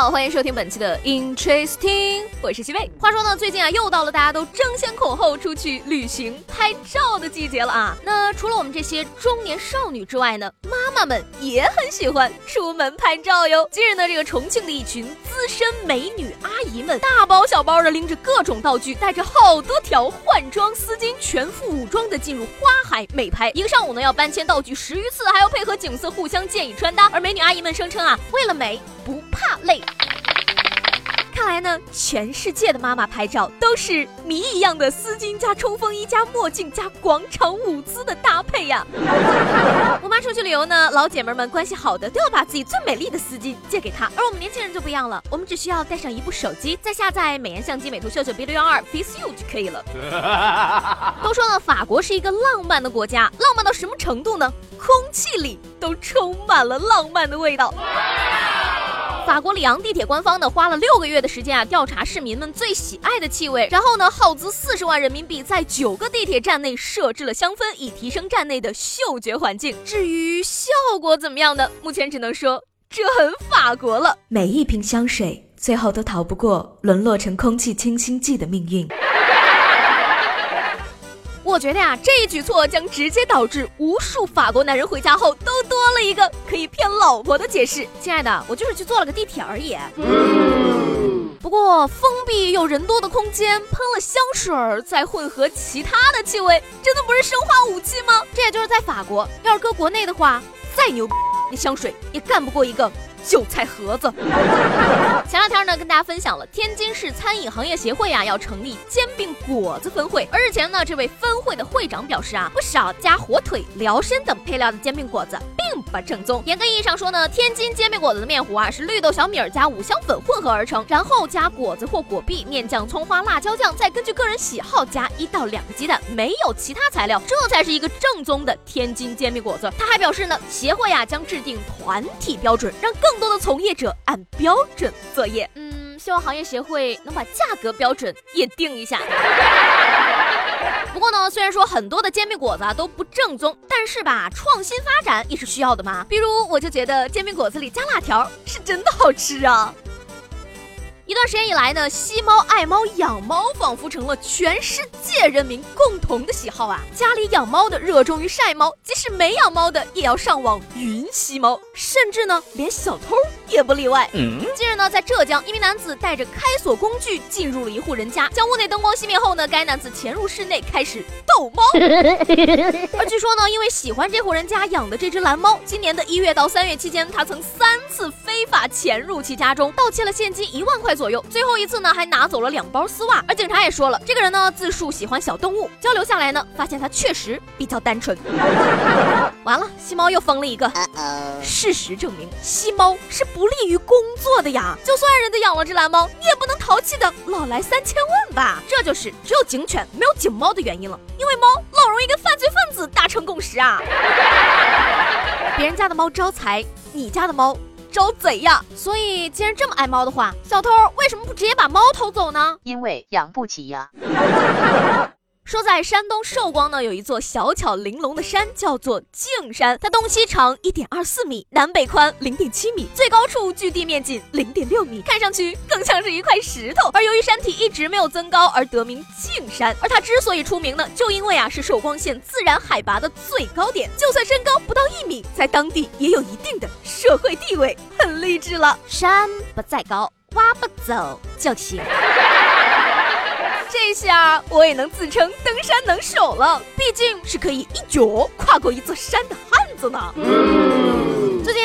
好，欢迎收听本期的 Interesting，我是西贝。话说呢，最近啊，又到了大家都争先恐后出去旅行拍照的季节了啊。那除了我们这些中年少女之外呢，妈妈们也很喜欢出门拍照哟。近日呢，这个重庆的一群资深美女阿姨们，大包小包的拎着各种道具，带着好多条换装丝巾，全副武装的进入花海美拍。一个上午呢，要搬迁道具十余次，还要配合景色互相建议穿搭。而美女阿姨们声称啊，为了美不怕累。看来呢，全世界的妈妈拍照都是谜一样的丝巾加冲锋衣加墨镜加广场舞姿的搭配呀。我妈出去旅游呢，老姐妹们关系好的都要把自己最美丽的丝巾借给她，而我们年轻人就不一样了，我们只需要带上一部手机，再下载美颜相机美图秀秀 B 六幺二 Face You 就可以了。都说呢，法国是一个浪漫的国家，浪漫到什么程度呢？空气里都充满了浪漫的味道。法国里昂地铁官方呢，花了六个月的时间啊，调查市民们最喜爱的气味，然后呢，耗资四十万人民币，在九个地铁站内设置了香氛，以提升站内的嗅觉环境。至于效果怎么样呢？目前只能说这很法国了。每一瓶香水最后都逃不过沦落成空气清新剂的命运。我觉得呀，这一举措将直接导致无数法国男人回家后都多了一个可以骗老婆的解释。亲爱的，我就是去坐了个地铁而已。不过，封闭又人多的空间，喷了香水，再混合其他的气味，真的不是生化武器吗？这也就是在法国，要是搁国内的话，再牛逼，那香水也干不过一个。韭菜盒子。前两天呢，跟大家分享了天津市餐饮行业协会啊，要成立煎饼果子分会。而日前呢，这位分会的会长表示啊，不少加火腿、辽参等配料的煎饼果子并不正宗。严格意义上说呢，天津煎饼果子的面糊啊，是绿豆、小米儿加五香粉混合而成，然后加果子或果篦、面酱、葱花、辣椒酱，再根据个人喜好加一到两个鸡蛋，没有其他材料，这才是一个正宗的天津煎饼果子。他还表示呢，协会啊将制定团体标准，让更更多的从业者按标准作业，嗯，希望行业协会能把价格标准也定一下。不过呢，虽然说很多的煎饼果子啊都不正宗，但是吧，创新发展也是需要的嘛。比如，我就觉得煎饼果子里加辣条是真的好吃啊。一段时间以来呢，吸猫、爱猫、养猫仿佛成了全世界人民共同的喜好啊！家里养猫的热衷于晒猫，即使没养猫的也要上网云吸猫，甚至呢，连小偷也不例外。近日呢，在浙江，一名男子带着开锁工具进入了一户人家，将屋内灯光熄灭后呢，该男子潜入室内开始逗猫。而据说呢，因为喜欢这户人家养的这只蓝猫，今年的一月到三月期间，他曾三次非法潜入其家中，盗窃了现金一万块。左右，最后一次呢，还拿走了两包丝袜。而警察也说了，这个人呢自述喜欢小动物，交流下来呢，发现他确实比较单纯。完了，吸猫又疯了一个。事实证明，吸猫是不利于工作的呀。就算人家养了只蓝猫，你也不能淘气的老来三千问吧。这就是只有警犬没有警猫的原因了，因为猫老容易跟犯罪分子达成共识啊。别人家的猫招财，你家的猫。招贼呀！所以，既然这么爱猫的话，小偷为什么不直接把猫偷走呢？因为养不起呀。说在山东寿光呢，有一座小巧玲珑的山，叫做径山。它东西长一点二四米，南北宽零点七米，最高处距地面仅零点六米，看上去更像是一块石头。而由于山体一直没有增高，而得名径山。而它之所以出名呢，就因为啊是寿光县自然海拔的最高点，就算身高不到一米，在当地也有一定的社会地位，很励志了。山不在高，挖不走就行。这下我也能自称登山能手了，毕竟是可以一脚跨过一座山的汉子呢。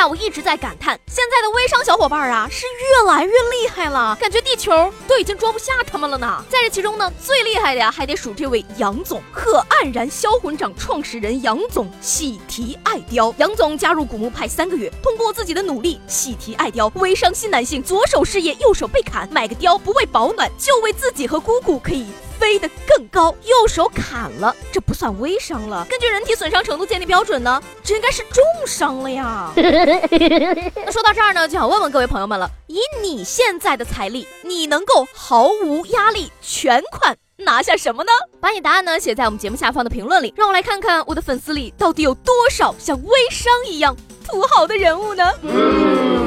近啊，我一直在感叹，现在的微商小伙伴啊是越来越厉害了，感觉地球都已经装不下他们了呢。在这其中呢，最厉害的呀，还得数这位杨总，可黯然销魂掌创始人杨总喜提爱雕。杨总加入古墓派三个月，通过自己的努力，喜提爱雕，微商新男性，左手事业，右手被砍，买个貂不为保暖，就为自己和姑姑可以。飞得更高，右手砍了，这不算微伤了。根据人体损伤程度鉴定标准呢，这应该是重伤了呀。那说到这儿呢，就想问问各位朋友们了：以你现在的财力，你能够毫无压力全款拿下什么呢？把你答案呢写在我们节目下方的评论里，让我来看看我的粉丝里到底有多少像微商一样土豪的人物呢？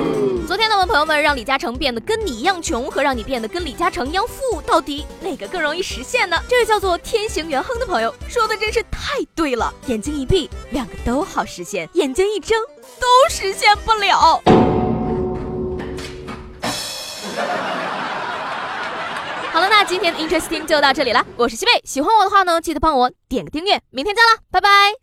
昨天呢，我们朋友们让李嘉诚变得跟你一样穷，和让你变得跟李嘉诚一样富，到底哪个更容易实现呢？这位叫做天行元亨的朋友说的真是太对了，眼睛一闭，两个都好实现；眼睛一睁，都实现不了。好了，那今天的 Interesting 就到这里了，我是西贝，喜欢我的话呢，记得帮我点个订阅，明天见了，拜拜。